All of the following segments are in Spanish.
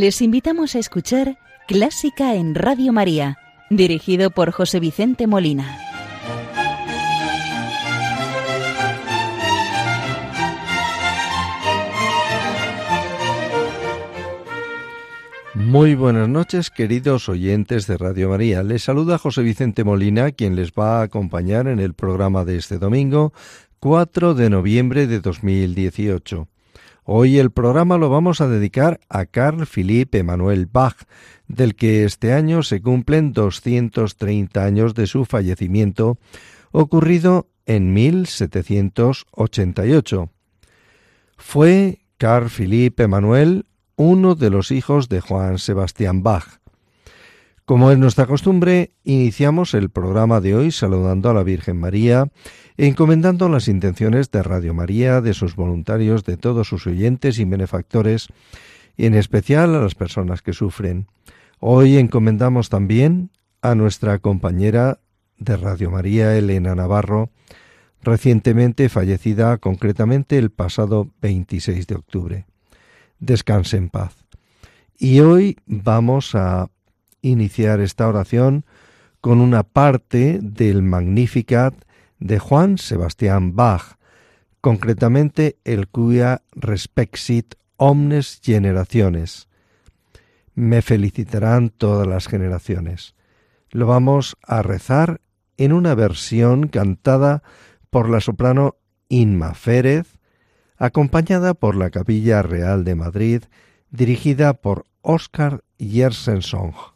Les invitamos a escuchar Clásica en Radio María, dirigido por José Vicente Molina. Muy buenas noches, queridos oyentes de Radio María. Les saluda José Vicente Molina, quien les va a acompañar en el programa de este domingo, 4 de noviembre de 2018. Hoy el programa lo vamos a dedicar a Carl Philipp Emanuel Bach, del que este año se cumplen 230 años de su fallecimiento, ocurrido en 1788. Fue Carl Philipp Emanuel uno de los hijos de Juan Sebastián Bach. Como es nuestra costumbre, iniciamos el programa de hoy saludando a la Virgen María encomendando las intenciones de Radio María, de sus voluntarios, de todos sus oyentes y benefactores, y en especial a las personas que sufren. Hoy encomendamos también a nuestra compañera de Radio María, Elena Navarro, recientemente fallecida concretamente el pasado 26 de octubre. Descanse en paz. Y hoy vamos a iniciar esta oración con una parte del Magnificat de Juan Sebastián Bach, concretamente el cuya respexit omnes generaciones. Me felicitarán todas las generaciones. Lo vamos a rezar en una versión cantada por la soprano Inma Férez, acompañada por la Capilla Real de Madrid, dirigida por Oscar Yersensong.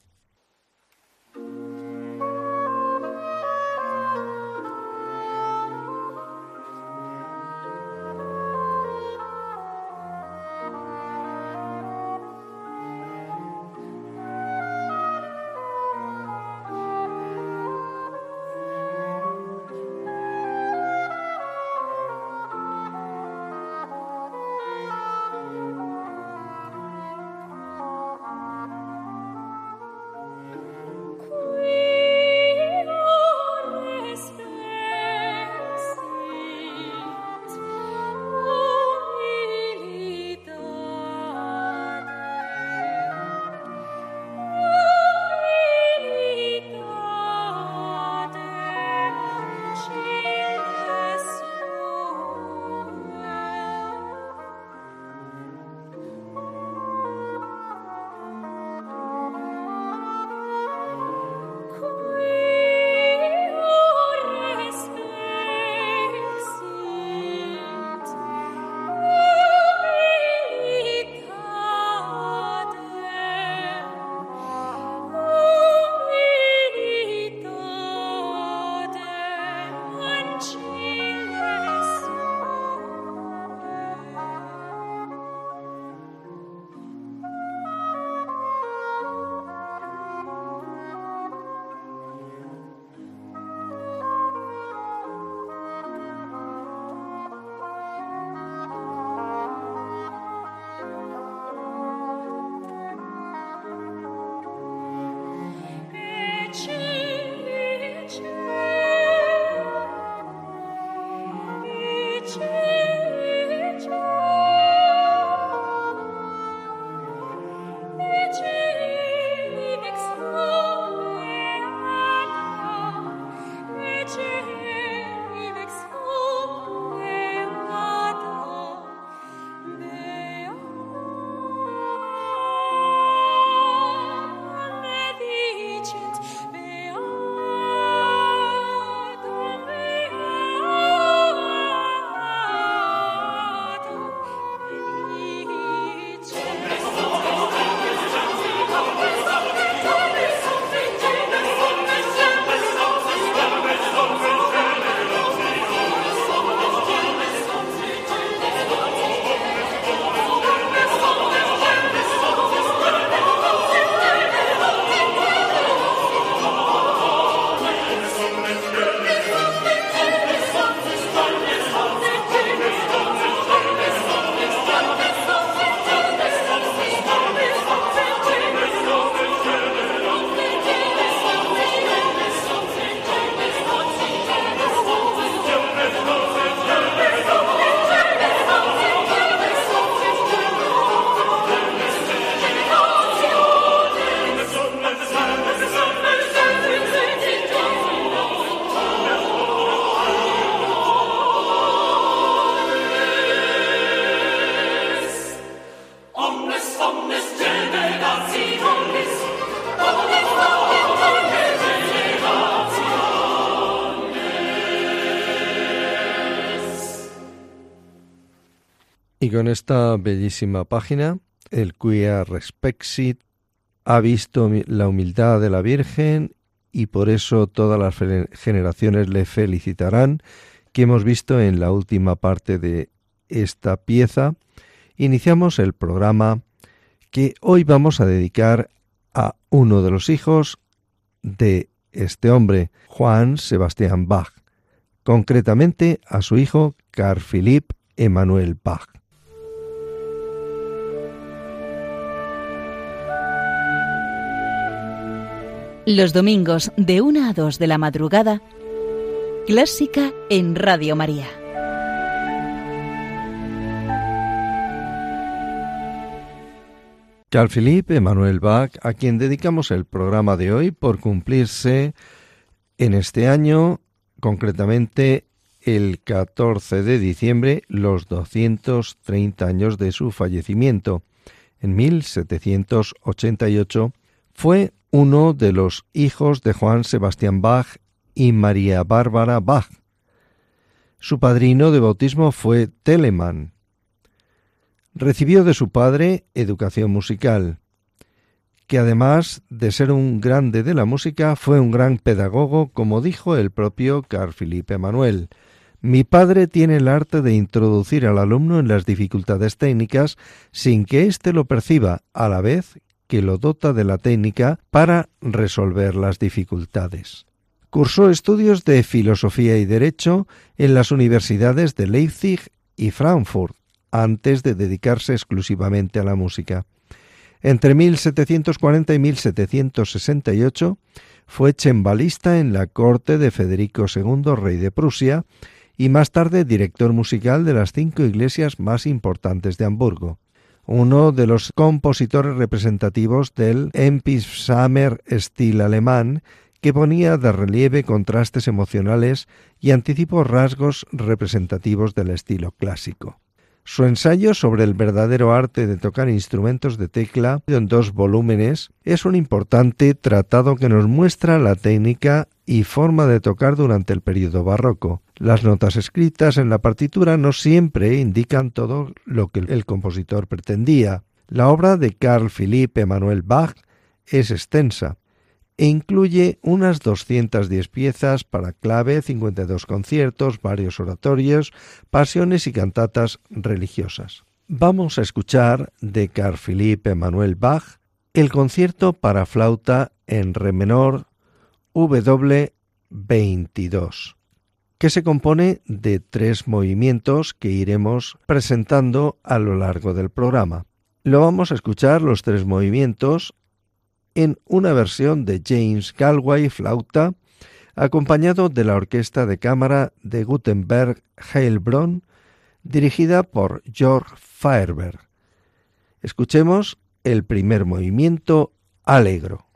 Con esta bellísima página, el cuia respexit ha visto la humildad de la Virgen y por eso todas las generaciones le felicitarán, que hemos visto en la última parte de esta pieza, iniciamos el programa que hoy vamos a dedicar a uno de los hijos de este hombre, Juan Sebastián Bach, concretamente a su hijo Carl Philipp Emanuel Bach. Los domingos de 1 a 2 de la madrugada, Clásica en Radio María. Carl Philipp Emanuel Bach, a quien dedicamos el programa de hoy por cumplirse en este año, concretamente el 14 de diciembre, los 230 años de su fallecimiento. En 1788 fue uno de los hijos de Juan Sebastián Bach y María Bárbara Bach. Su padrino de bautismo fue Telemann. Recibió de su padre educación musical, que además de ser un grande de la música, fue un gran pedagogo, como dijo el propio Carl Philippe Emanuel. Mi padre tiene el arte de introducir al alumno en las dificultades técnicas sin que éste lo perciba, a la vez que lo dota de la técnica para resolver las dificultades. Cursó estudios de filosofía y derecho en las universidades de Leipzig y Frankfurt, antes de dedicarse exclusivamente a la música. Entre 1740 y 1768 fue chembalista en la corte de Federico II, rey de Prusia, y más tarde director musical de las cinco iglesias más importantes de Hamburgo uno de los compositores representativos del Empfindsamer estilo alemán, que ponía de relieve contrastes emocionales y anticipó rasgos representativos del estilo clásico. Su ensayo sobre el verdadero arte de tocar instrumentos de tecla, en dos volúmenes, es un importante tratado que nos muestra la técnica y forma de tocar durante el período barroco. Las notas escritas en la partitura no siempre indican todo lo que el compositor pretendía. La obra de Carl Philipp Emanuel Bach es extensa e incluye unas 210 piezas para clave, 52 conciertos, varios oratorios, pasiones y cantatas religiosas. Vamos a escuchar de Carl Philipp Emanuel Bach el concierto para flauta en re menor W22, que se compone de tres movimientos que iremos presentando a lo largo del programa. Lo vamos a escuchar los tres movimientos en una versión de James Galway flauta, acompañado de la orquesta de cámara de Gutenberg Heilbronn, dirigida por Georg Faerberg. Escuchemos el primer movimiento alegro.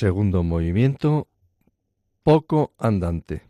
Segundo movimiento, poco andante.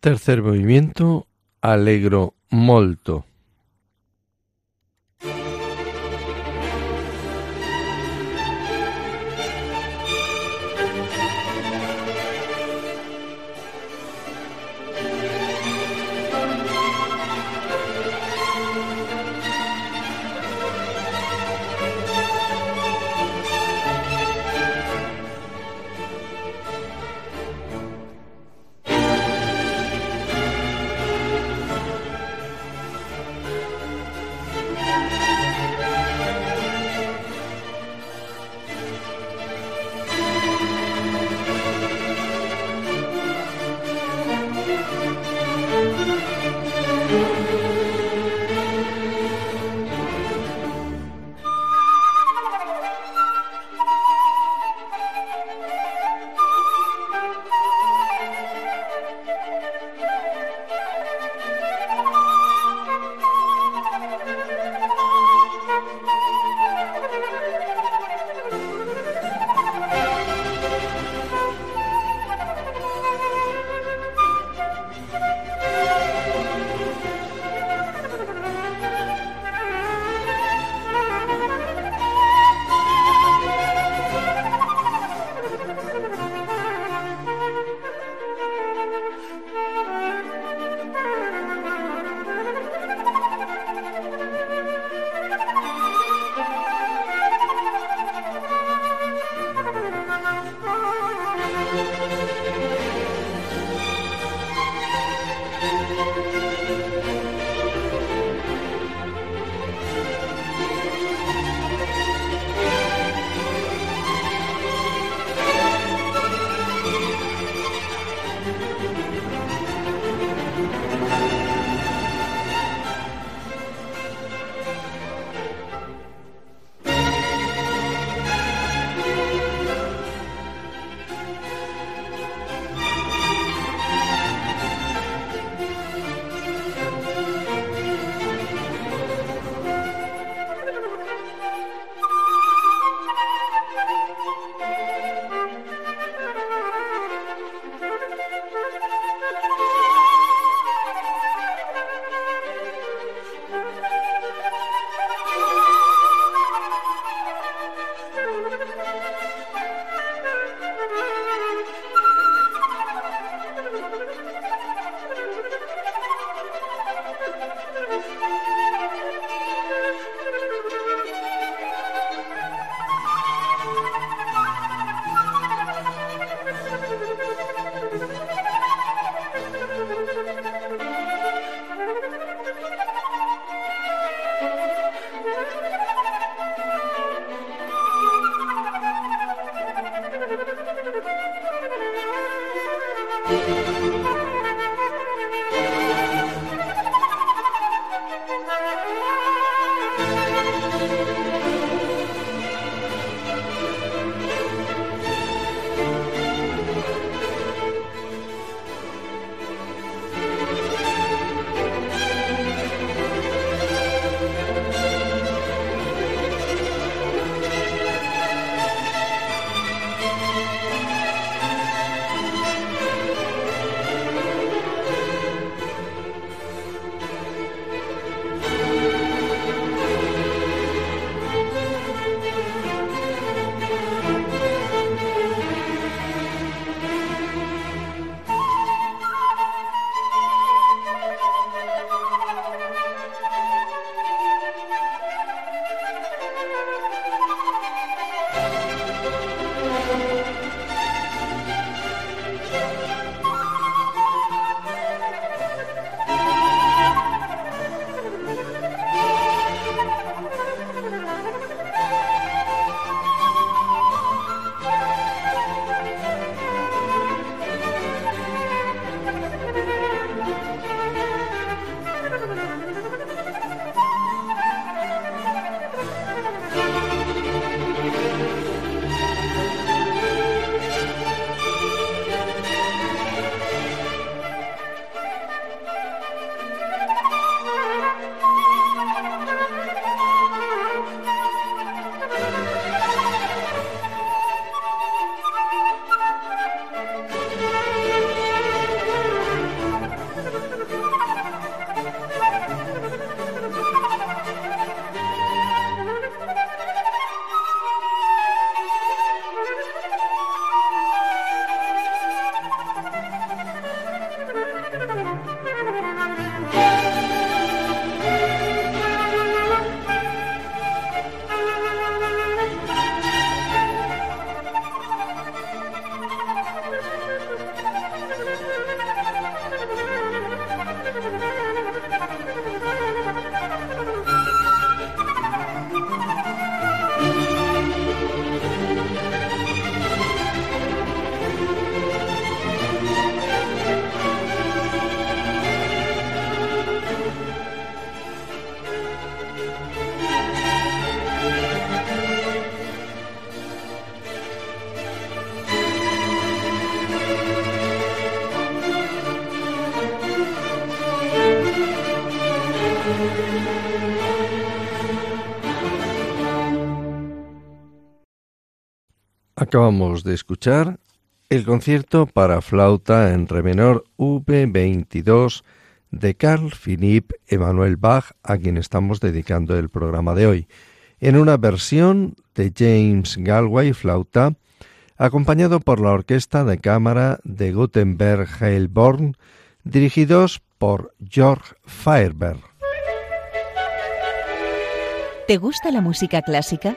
Tercer movimiento, allegro molto. Acabamos de escuchar el concierto para flauta en re menor V22 de Carl Philipp Emanuel Bach, a quien estamos dedicando el programa de hoy, en una versión de James Galway flauta, acompañado por la orquesta de cámara de Gutenberg Heilborn, dirigidos por Georg Feierberg. ¿Te gusta la música clásica?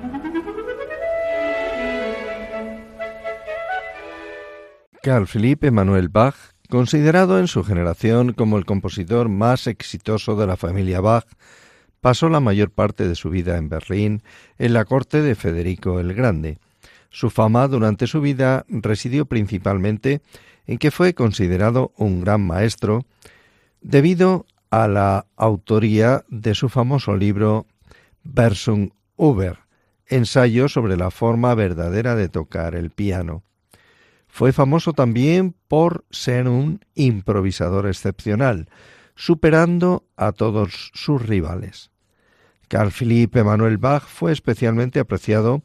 Carl Philipp Emanuel Bach, considerado en su generación como el compositor más exitoso de la familia Bach, pasó la mayor parte de su vida en Berlín, en la corte de Federico el Grande. Su fama durante su vida residió principalmente en que fue considerado un gran maestro debido a la autoría de su famoso libro Versum Uber, ensayo sobre la forma verdadera de tocar el piano. Fue famoso también por ser un improvisador excepcional, superando a todos sus rivales. Carl Philipp Emanuel Bach fue especialmente apreciado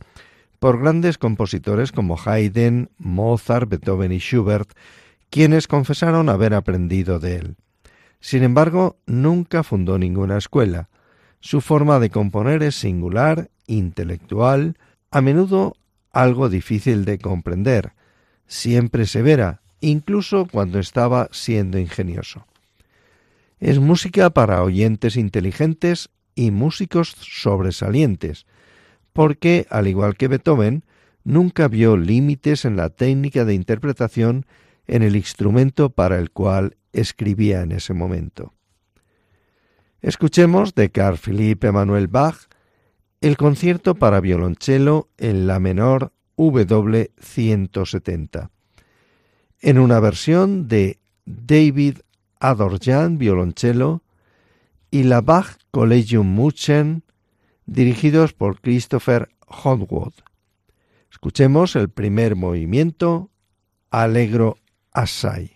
por grandes compositores como Haydn, Mozart, Beethoven y Schubert, quienes confesaron haber aprendido de él. Sin embargo, nunca fundó ninguna escuela. Su forma de componer es singular, intelectual, a menudo algo difícil de comprender, siempre severa, incluso cuando estaba siendo ingenioso. Es música para oyentes inteligentes y músicos sobresalientes, porque, al igual que Beethoven, nunca vio límites en la técnica de interpretación en el instrumento para el cual escribía en ese momento. Escuchemos de Carl Philipp Emanuel Bach el concierto para violonchelo en la menor W170, en una versión de David Adorjan, violonchelo, y la Bach Collegium München, dirigidos por Christopher Hodwood. Escuchemos el primer movimiento, Alegro Assai.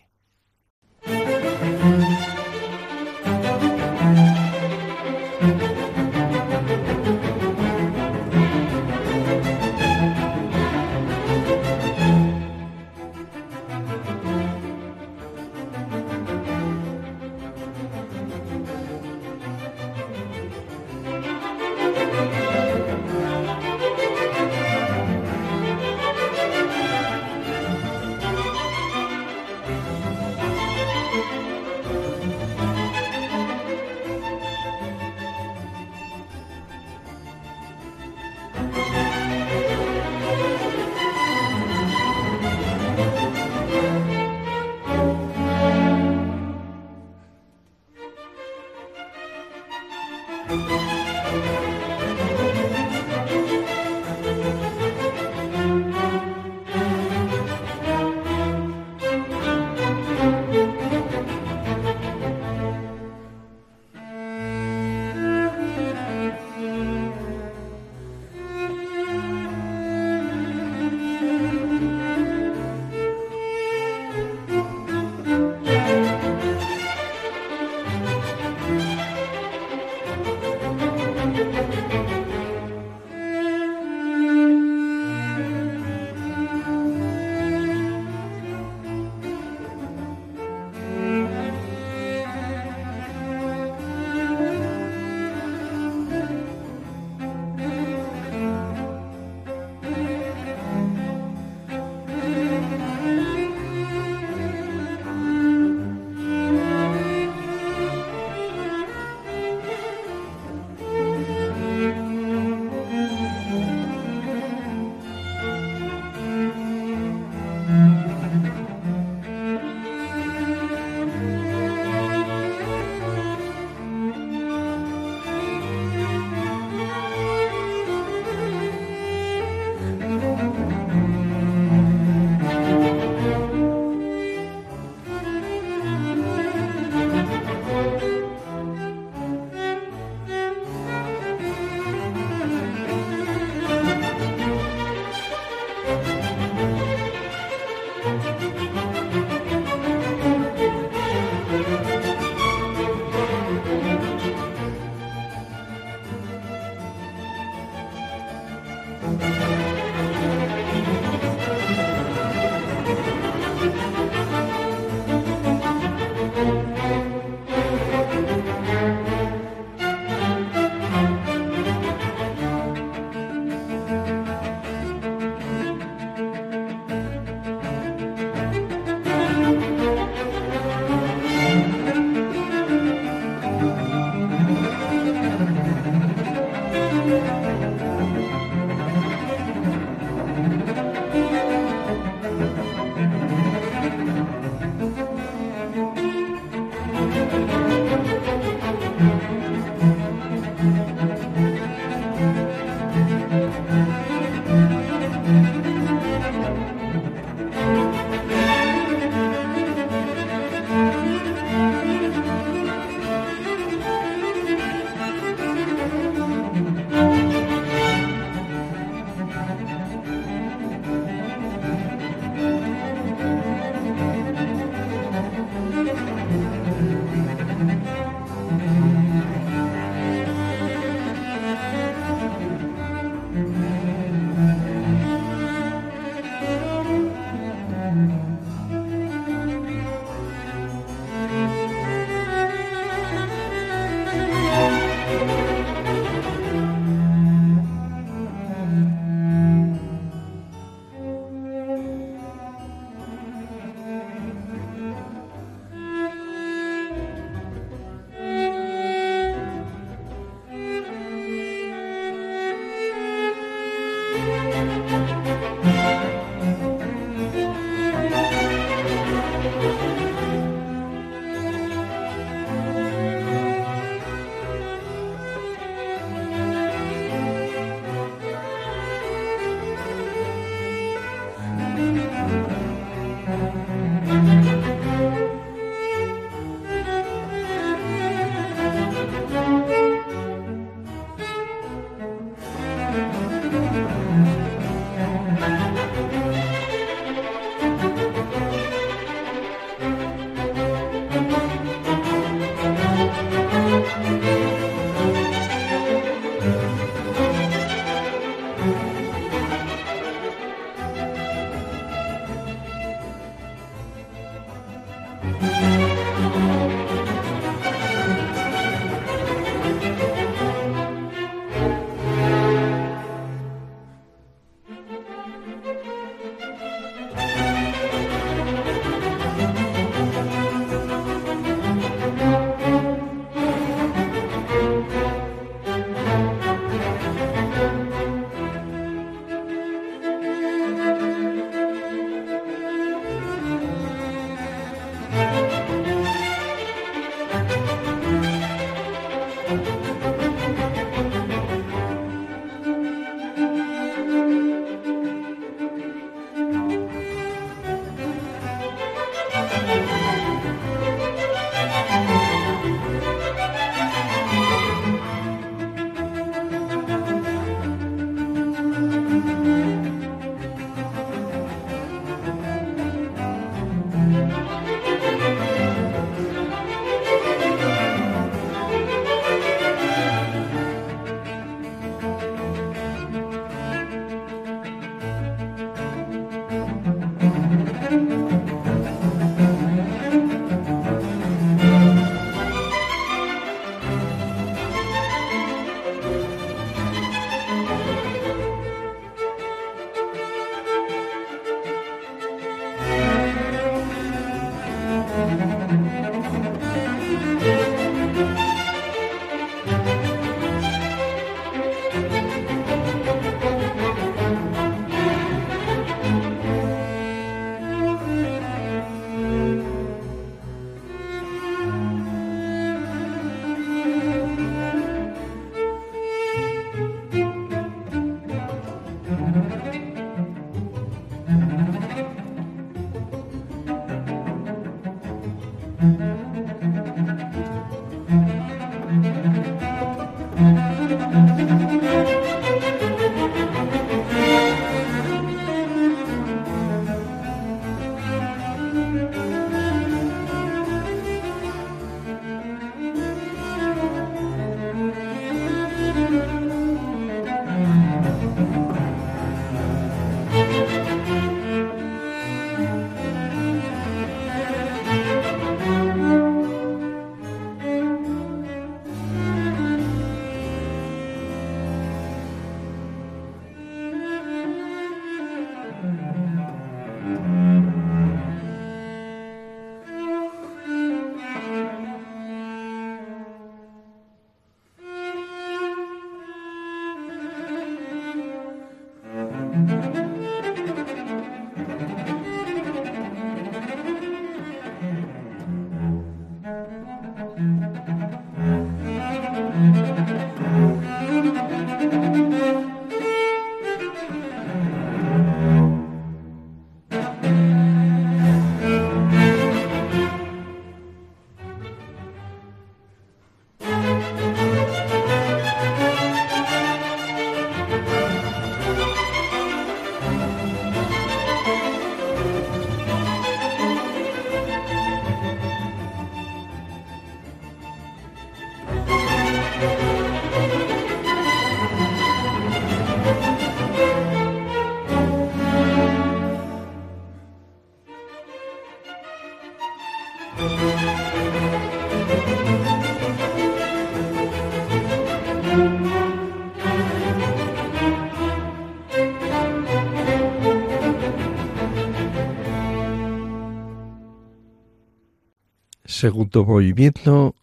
Segundo movimiento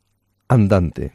andante.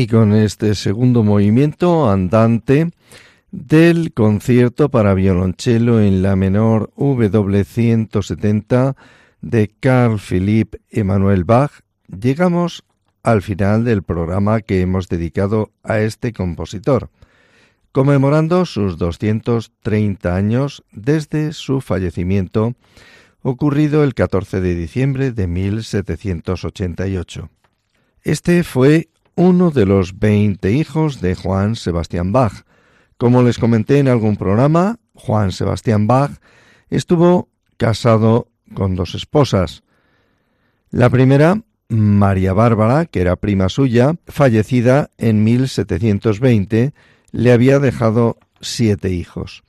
Y con este segundo movimiento andante del concierto para violonchelo en la menor W170 de Carl Philipp Emanuel Bach, llegamos al final del programa que hemos dedicado a este compositor, conmemorando sus 230 años desde su fallecimiento, ocurrido el 14 de diciembre de 1788. Este fue uno de los 20 hijos de Juan Sebastián Bach. Como les comenté en algún programa, Juan Sebastián Bach estuvo casado con dos esposas. La primera, María Bárbara, que era prima suya, fallecida en 1720, le había dejado siete hijos.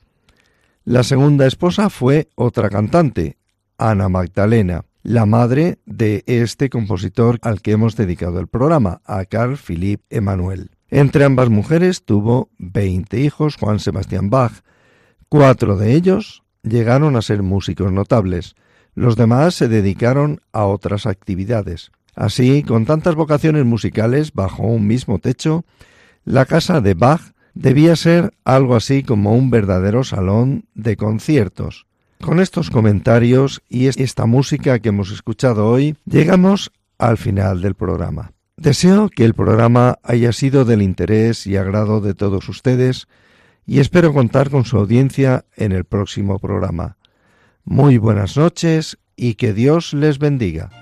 La segunda esposa fue otra cantante, Ana Magdalena, la madre de este compositor al que hemos dedicado el programa, a Carl Philipp Emanuel. Entre ambas mujeres tuvo veinte hijos Juan Sebastián Bach. Cuatro de ellos llegaron a ser músicos notables. Los demás se dedicaron a otras actividades. Así, con tantas vocaciones musicales bajo un mismo techo, la casa de Bach debía ser algo así como un verdadero salón de conciertos. Con estos comentarios y esta música que hemos escuchado hoy, llegamos al final del programa. Deseo que el programa haya sido del interés y agrado de todos ustedes y espero contar con su audiencia en el próximo programa. Muy buenas noches y que Dios les bendiga.